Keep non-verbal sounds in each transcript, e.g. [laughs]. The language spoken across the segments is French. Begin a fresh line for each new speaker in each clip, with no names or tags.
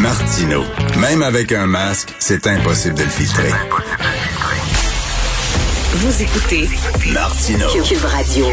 Martino, même avec un masque, c'est impossible de le filtrer.
Vous écoutez
Martino.
Cube Radio.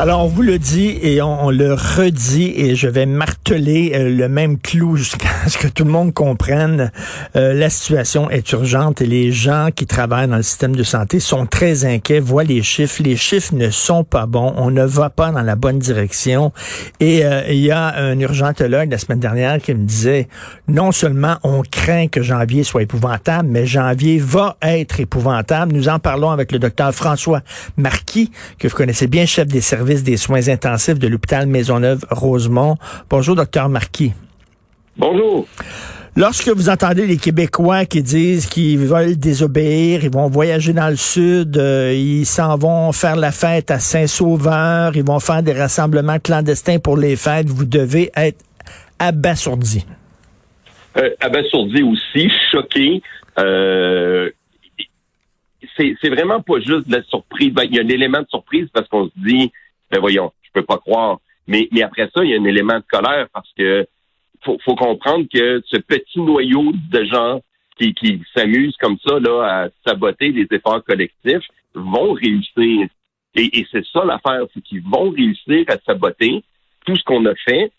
Alors, on vous le dit et on, le redit et je vais marteler euh, le même clou jusqu'à [laughs] ce que tout le monde comprenne. Euh, la situation est urgente et les gens qui travaillent dans le système de santé sont très inquiets, voient les chiffres. Les chiffres ne sont pas bons. On ne va pas dans la bonne direction. Et euh, il y a un urgentologue la semaine dernière qui me disait, non seulement on craint que janvier soit épouvantable, mais janvier va être épouvantable. Nous en parlons avec le docteur François Marquis, que vous connaissez bien, chef des services des soins intensifs de l'hôpital Maisonneuve-Rosemont. Bonjour, docteur Marquis.
Bonjour.
Lorsque vous entendez les Québécois qui disent qu'ils veulent désobéir, ils vont voyager dans le sud, euh, ils s'en vont faire la fête à Saint-Sauveur, ils vont faire des rassemblements clandestins pour les fêtes, vous devez être abasourdi.
Euh, abasourdi aussi, choqué. Euh, c'est vraiment pas juste de la surprise. Ben, il y a un élément de surprise parce qu'on se dit, ben voyons, je peux pas croire. Mais, mais après ça, il y a un élément de colère parce que faut, faut comprendre que ce petit noyau de gens qui, qui s'amusent comme ça là à saboter les efforts collectifs vont réussir. Et, et c'est ça l'affaire, c'est qu'ils vont réussir à saboter tout ce qu'on a fait.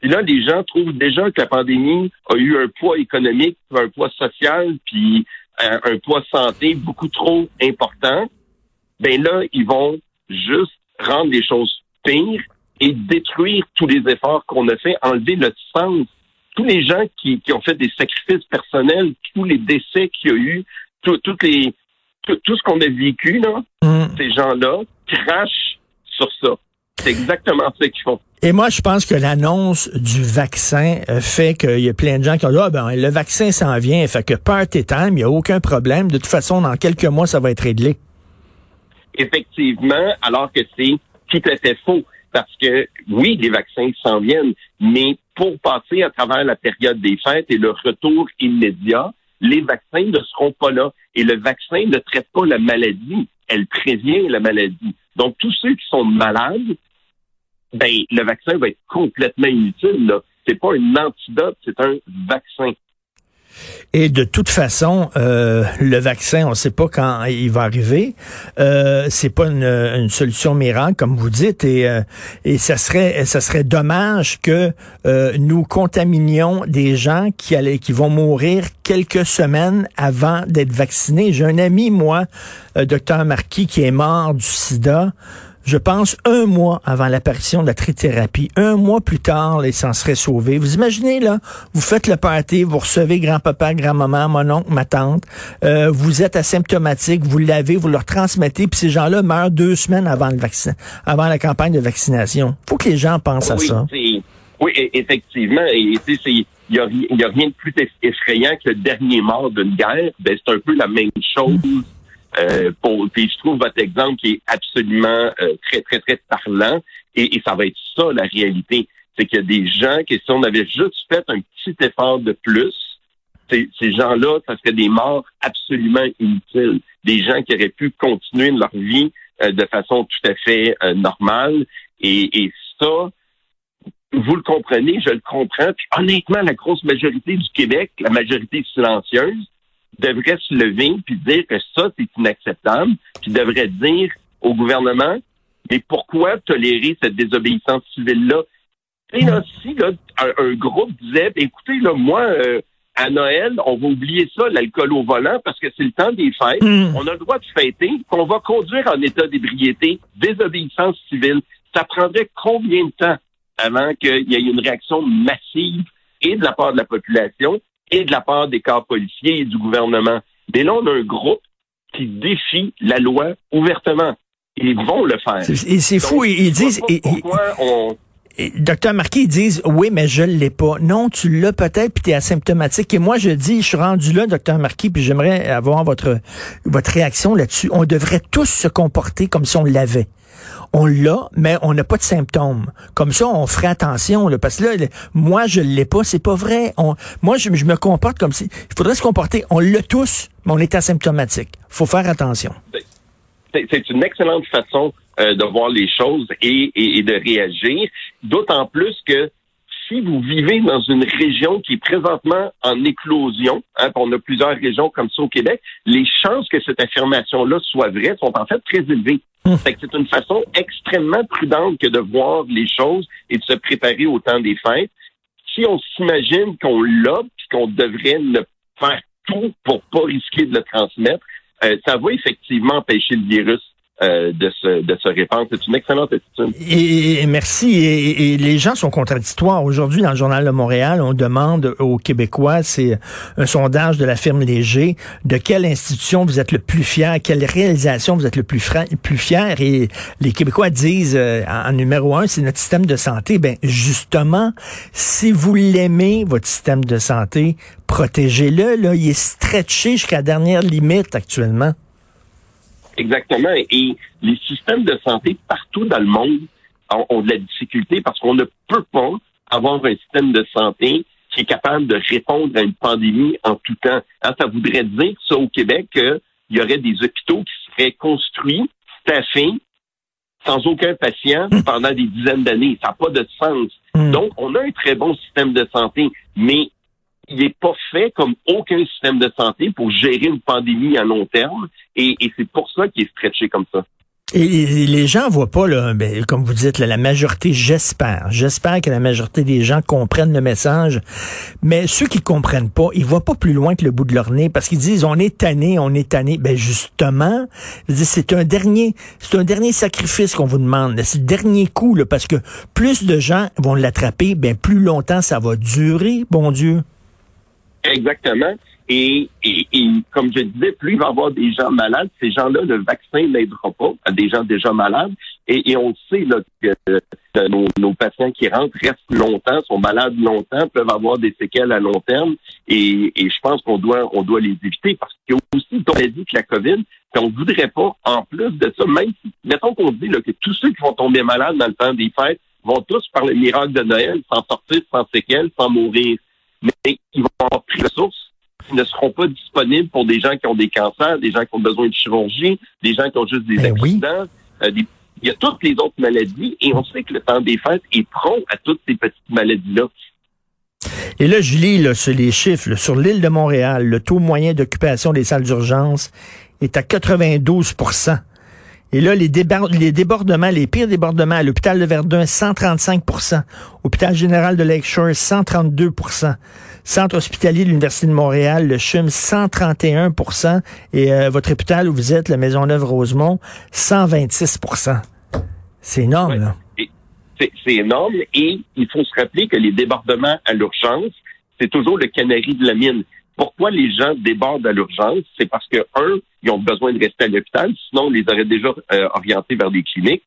Puis là, les gens trouvent déjà que la pandémie a eu un poids économique, un poids social, puis un, un poids santé beaucoup trop important. Ben là, ils vont juste rendre les choses pires et détruire tous les efforts qu'on a fait, enlever le sens. Tous les gens qui, qui ont fait des sacrifices personnels, tous les décès qu'il y a eu, tout, toutes les, tout, tout ce qu'on a vécu, là,
Mm.
ces gens-là crachent sur ça. C'est exactement ça qu'ils font.
Et moi, je pense que l'annonce du vaccin euh, fait qu'il y a plein de gens qui ont dit, ah ben, le vaccin s'en vient, fait que party time, il n'y a aucun problème. De toute façon, dans quelques mois, ça va être réglé.
Effectivement, alors que c'est tout à fait faux. Parce que oui, les vaccins s'en viennent, mais pour passer à travers la période des fêtes et le retour immédiat, les vaccins ne seront pas là. Et le vaccin ne traite pas la maladie, elle prévient la maladie. Donc, tous ceux qui sont malades, ben, le vaccin va être complètement inutile. Là. C'est pas un antidote, c'est un vaccin.
Et de toute façon, euh, le vaccin, on ne sait pas quand il va arriver. Euh, c'est pas une, solution miracle, comme vous dites, et, euh, et ça serait, ça serait dommage que euh, nous contaminions des gens qui allaient, qui vont mourir quelques semaines avant d'être vaccinés. J'ai un ami, moi, euh, docteur Marquis, qui est mort du SIDA je pense, un mois avant l'apparition de la trithérapie. Un mois plus tard, il s'en serait sauvé. Vous imaginez, là, vous faites le party, vous recevez grand-papa, grand-maman, mon oncle, ma tante, euh, vous êtes asymptomatique, vous l'avez, vous leur transmettez, puis ces gens-là meurent deux semaines avant le vaccin, avant la campagne de vaccination. faut que les gens pensent
oui,
à ça.
Oui, effectivement. Et il n'y a, y a rien de plus effrayant que le dernier mort d'une guerre. Ben, c'est un peu la même chose. Euh, pour, puis je trouve votre exemple qui est absolument euh, très, très, très parlant. Et, et, ça va être ça, la réalité. C'est qu'il y a des gens qui, si on avait juste fait un petit effort de plus, ces gens-là, ça serait des morts absolument inutiles. Des gens qui auraient pu continuer leur vie euh, de façon tout à fait euh, normale. Et, et ça, vous le comprenez, je le comprends. Puis honnêtement, la grosse majorité du Québec, la majorité silencieuse, devrait se lever puis dire que ça, c'est inacceptable, puis devrait dire au gouvernement, mais pourquoi tolérer cette désobéissance civile-là? Et là, si là, un, un, groupe disait, écoutez, là, moi, euh, à Noël, on va oublier ça, l'alcool au volant, parce que c'est le temps des fêtes,
Mm.
on a le droit de fêter, qu'on va conduire en état d'ébriété, désobéissance civile. Ça prendrait combien de temps avant qu'il y ait une réaction massive et de la part de la population et de la part des corps policiers et du gouvernement. Mais là, on a un groupe qui défie la loi ouvertement. Ils vont le faire.
Et c'est fou, ils, disent... Et,
pourquoi on...
docteur Marquis, ils disent, oui, mais je l'ai pas. Non, tu l'as peut-être, puis tu es asymptomatique. Et moi, je dis, je suis rendu là, docteur Marquis, puis j'aimerais avoir votre, votre réaction là-dessus. On devrait tous se comporter comme si on l'avait on l'a, mais on n'a pas de symptômes. Comme ça, on ferait attention, là, parce que là, moi, je l'ai pas, c'est pas vrai. Moi, je, je, me comporte comme si... Il faudrait se comporter, on l'a tous, mais on est asymptomatique. faut faire attention.
C'est une excellente façon euh, de voir les choses et, et, et de réagir, d'autant plus que si vous vivez dans une région qui est présentement en éclosion, hein, on a plusieurs régions comme ça au Québec, les chances que cette affirmation-là soit vraie sont en fait très élevées.
Hum.
c'est une façon extrêmement prudente que de voir les choses et de se préparer au temps des fêtes. Si on s'imagine qu'on l'a, qu'on devrait ne faire tout pour pas risquer de le transmettre, euh, ça va effectivement empêcher le virus euh, de, se, de se répandre. C'est une excellente attitude.
Et, merci. Et, les gens sont contradictoires. Aujourd'hui, dans le Journal de Montréal, on demande aux Québécois, c'est un sondage de la firme Léger, de quelle institution vous êtes le plus fier, quelle réalisation vous êtes le plus, plus fier. Et les Québécois disent, euh, en, numéro un, c'est notre système de santé. Ben justement, si vous l'aimez, votre système de santé, protégez-le. Là, il est stretché jusqu'à la dernière limite actuellement.
Exactement. Et les systèmes de santé partout dans le monde ont, de la difficulté parce qu'on ne peut pas avoir un système de santé qui est capable de répondre à une pandémie en tout temps. Ça voudrait dire, ça, au Québec, qu'il y aurait des hôpitaux qui seraient construits, staffés, sans aucun patient hmm. pendant des dizaines d'années. Ça n'a pas de sens. Hmm. Donc, on a un très bon système de santé, mais il n'est pas fait comme aucun système de santé pour gérer une pandémie à long terme. Et, c'est pour ça qu'il est stretché comme ça.
Et les gens voient pas, là, ben, comme vous dites, la majorité, j'espère, j'espère que la majorité des gens comprennent le message, mais ceux qui comprennent pas, ils voient pas plus loin que le bout de leur nez parce qu'ils disent on est tanné, on est tanné. Ben justement, c'est un dernier, c'est un dernier sacrifice qu'on vous demande, c'est le dernier coup, là, parce que plus de gens vont l'attraper, ben plus longtemps ça va durer, bon Dieu.
Exactement. Et, et, comme je disais, plus il va y avoir des gens malades, ces gens-là, le vaccin n'aidera pas à des gens déjà malades. Et, et on sait là, que nos, patients qui rentrent restent longtemps, sont malades longtemps, peuvent avoir des séquelles à long terme. Et, et je pense qu'on doit, on doit les éviter parce qu'il y a aussi, dit que la COVID, qu'on voudrait pas, en plus de ça, même si, mettons qu'on dit là, que tous ceux qui vont tomber malades dans le temps des fêtes vont tous, par le miracle de Noël, s'en sortir sans séquelles, sans mourir mais ils vont avoir pris ressources qui ne seront pas disponibles pour des gens qui ont des cancers, des gens qui ont besoin de chirurgie, des gens qui ont juste des ben accidents. Euh, il y a toutes les autres maladies et on sait que le temps des fêtes est prompt à toutes ces petites maladies-là.
Et là, je lis là, sur les chiffres. sur l'île de Montréal, le taux moyen d'occupation des salles d'urgence est à 92 et là, les, les débordements, les pires débordements à l'hôpital de Verdun, 135% Hôpital général de Lakeshore, 132% Centre hospitalier de l'Université de Montréal, le CHUM, 131% Et euh, votre hôpital où vous êtes, la Maisonneuve-Rosemont, 126% C'est énorme, là.
C'est énorme. Et il faut se rappeler que les débordements à l'urgence, c'est toujours le canari de la mine. Pourquoi les gens débordent à l'urgence? C'est parce que, un, ils ont besoin de rester à l'hôpital, sinon on les aurait déjà euh, orientés vers des cliniques.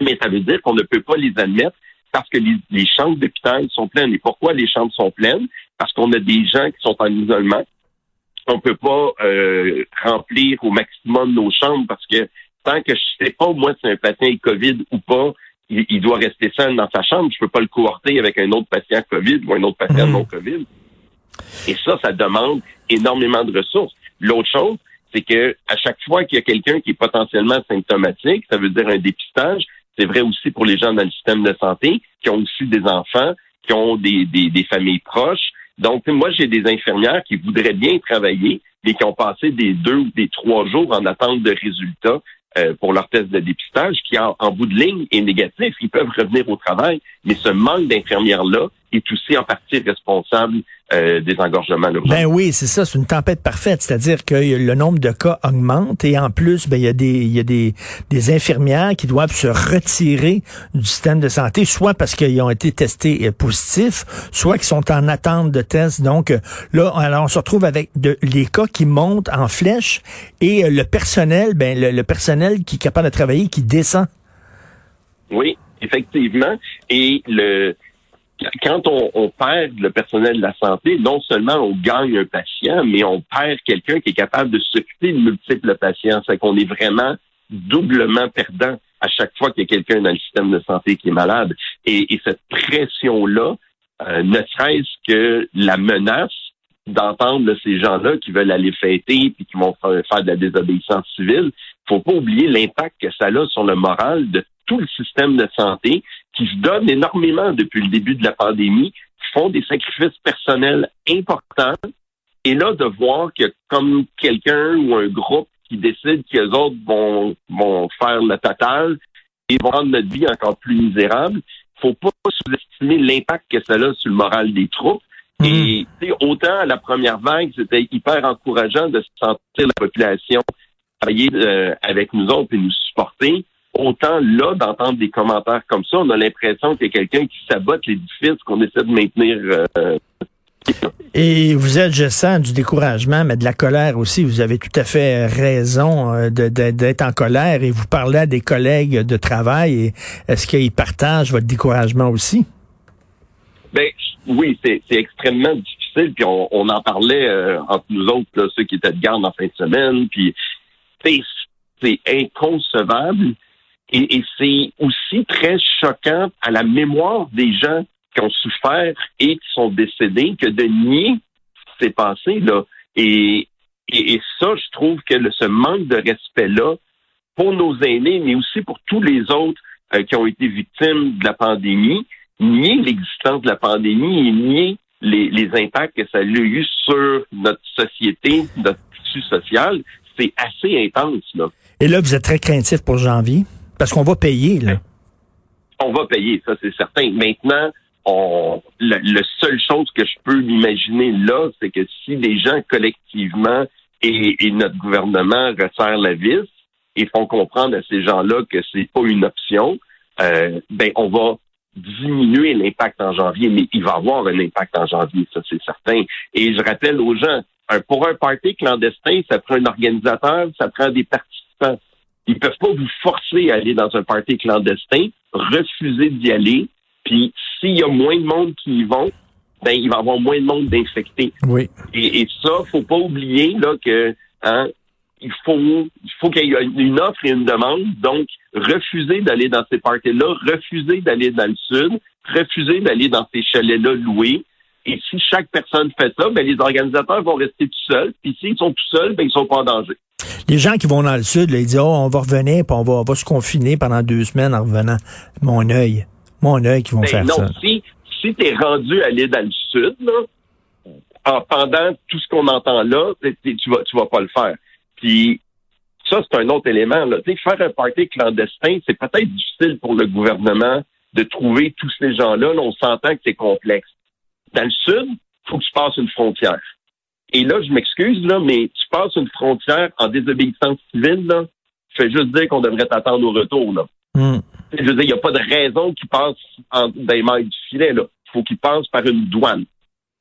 Mais ça veut dire qu'on ne peut pas les admettre parce que les, chambres d'hôpital sont pleines. Et pourquoi les chambres sont pleines? Parce qu'on a des gens qui sont en isolement. On ne peut pas euh, remplir au maximum nos chambres parce que tant que je sais pas, moi, si un patient est COVID ou pas, il, doit rester seul dans sa chambre. Je peux pas le cohorter avec un autre patient COVID ou un autre patient mmh. non COVID. Et ça, ça demande énormément de ressources. L'autre chose, c'est que à chaque fois qu'il y a quelqu'un qui est potentiellement symptomatique, ça veut dire un dépistage. C'est vrai aussi pour les gens dans le système de santé qui ont aussi des enfants, qui ont des, des, familles proches. Donc, moi, j'ai des infirmières qui voudraient bien travailler, mais qui ont passé des deux ou des trois jours en attente de résultats euh, pour leur test de dépistage, qui en, en bout de ligne est négatif. Ils peuvent revenir au travail, mais ce manque d'infirmières-là est aussi en partie responsable euh, des engorgements
Ben oui, c'est ça, c'est une tempête parfaite, c'est-à-dire que le nombre de cas augmente et en plus, ben il y a des il y a des, des infirmières qui doivent se retirer du système de santé, soit parce qu'ils ont été testés euh, positifs, soit qu'ils sont en attente de tests. Donc euh, là, alors on se retrouve avec de, les cas qui montent en flèche et le personnel, ben le, le personnel qui est capable de travailler, qui descend.
Oui, effectivement, et le quand on, perd le personnel de la santé, non seulement on gagne un patient, mais on perd quelqu'un qui est capable de s'occuper de multiples patients. C'est qu'on est vraiment doublement perdant à chaque fois qu'il y a quelqu'un dans le système de santé qui est malade. Et, cette pression-là, euh, ne serait-ce que la menace d'entendre ces gens-là qui veulent aller fêter puis qui vont faire de la désobéissance civile, faut pas oublier l'impact que ça a sur le moral de tout le système de santé qui se donnent énormément depuis le début de la pandémie, qui font des sacrifices personnels importants. Et là, de voir que comme quelqu'un ou un groupe qui décide qu'eux autres vont, vont faire le total et vont rendre notre vie encore plus misérable, faut pas sous-estimer l'impact que ça a sur le moral des troupes. Et autant à la première vague, c'était hyper encourageant de sentir la population travailler euh, avec nous autres et nous supporter. Autant là, d'entendre des commentaires comme ça, on a l'impression qu'il y a quelqu'un qui sabote l'édifice qu'on essaie de maintenir. Euh,
et vous êtes, je sens, du découragement, mais de la colère aussi. Vous avez tout à fait raison euh, d'être en colère et vous parlez à des collègues de travail. Est-ce qu'ils partagent votre découragement aussi?
Ben oui, c'est extrêmement difficile. Puis on, en parlait euh, entre nous autres, ceux qui étaient de garde en fin de semaine. Puis c'est inconcevable et, c'est aussi très choquant à la mémoire des gens qui ont souffert et qui sont décédés que de nier ce qui s'est passé là. Et, et, ça, je trouve que ce manque de respect-là pour nos aînés, mais aussi pour tous les autres euh, qui ont été victimes de la pandémie, nier l'existence de la pandémie et nier les, les impacts que ça a eu sur notre société, notre tissu social, c'est assez intense. Là.
Et là, vous êtes très craintif pour janvier, parce qu'on va payer. Là.
On va payer, ça c'est certain. Maintenant, on, la, seule chose que je peux imaginer là, c'est que si les gens collectivement et, notre gouvernement resserrent la vis et font comprendre à ces gens-là que c'est pas une option, euh, ben on va diminuer l'impact en janvier, mais il va avoir un impact en janvier, ça c'est certain. Et je rappelle aux gens, pour un party clandestin, ça prend un organisateur, ça prend des participants. Ils peuvent pas vous forcer à aller dans un party clandestin, refuser d'y aller, puis s'il y a moins de monde qui y vont, ben il va y avoir moins de monde d'infectés.
Oui.
Et, et, ça, faut pas oublier là que hein, il faut il faut qu'il y ait une offre et une demande. Donc, refuser d'aller dans ces parties-là, refuser d'aller dans le sud, refuser d'aller dans ces chalets-là loués. Et si chaque personne fait ça, ben les organisateurs vont rester tout seuls. Puis s'ils sont tout seuls, ben ils sont pas en danger.
Les gens qui vont dans le sud, là, ils disent oh, on va revenir, puis on va, on va se confiner pendant deux semaines en revenant. Mon œil mon œil qui vont ben faire
ça. Si, si tu es rendu à aller dans le sud, en, pendant tout ce qu'on entend là, tu vas, tu vas pas le faire. Puis ça, c'est un autre élément. Là. faire un party clandestin, c'est peut-être difficile pour le gouvernement de trouver tous ces gens-là. on s'entend que c'est complexe. Dans le sud, il faut que tu passes une frontière. Et là, je m'excuse, là, mais tu passes une frontière en désobéissance civile, là, je fais juste dire qu'on devrait t'attendre au retour. Là. Hmm. Je veux dire, il n'y a pas de raison qu'il passe en, dans les mailles du filet. Il faut qu'il passe par une douane.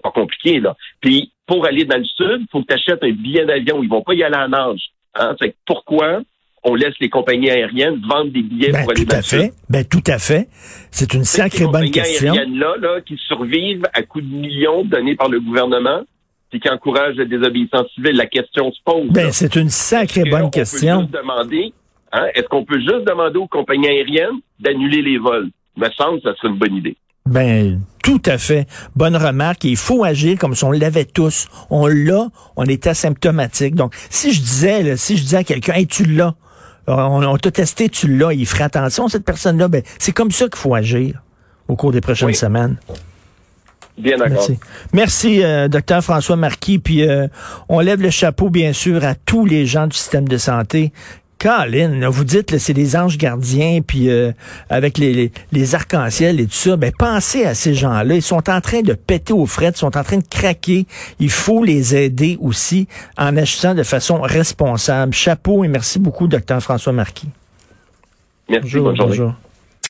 Pas compliqué, là. Puis, pour aller dans le sud, il faut que tu achètes un billet d'avion. Ils vont pas y aller à nage. Hein? C'est pourquoi on laisse les compagnies aériennes vendre des billets
ben,
pour aller
dans le
sud?
Ben, tout à fait. C'est une sacrée bonne question.
Ces là là, qui survivent à coups de millions donnés par le gouvernement, puis qui encouragent la désobéissance civile, la question se pose.
Ben, c'est une sacrée bonne question.
Demander Hein? Est-ce qu'on peut juste demander aux compagnies aériennes d'annuler les vols? Me semble que ça serait une bonne idée.
Ben, tout à fait. Bonne remarque. il faut agir comme si on l'avait tous. On l'a, on est asymptomatique. Donc, si je disais, si je disais à quelqu'un, hey, tu l'as, on, t'a testé, tu l'as, il ferait attention, cette personne-là, ben, c'est comme ça qu'il faut agir au cours des prochaines semaines.
Bien d'accord.
Merci, Merci euh, docteur François Marquis. Puis euh, on lève le chapeau, bien sûr, à tous les gens du système de santé Colin, vous dites c'est des anges gardiens, puis euh, avec les, les, arcs-en-ciel et tout ça, ben pensez à ces gens-là. Ils sont en train de péter aux frettes, ils sont en train de craquer. Il faut les aider aussi en agissant de façon responsable. Chapeau et merci beaucoup, docteur François Marquis.
Merci, bonjour. bonjour.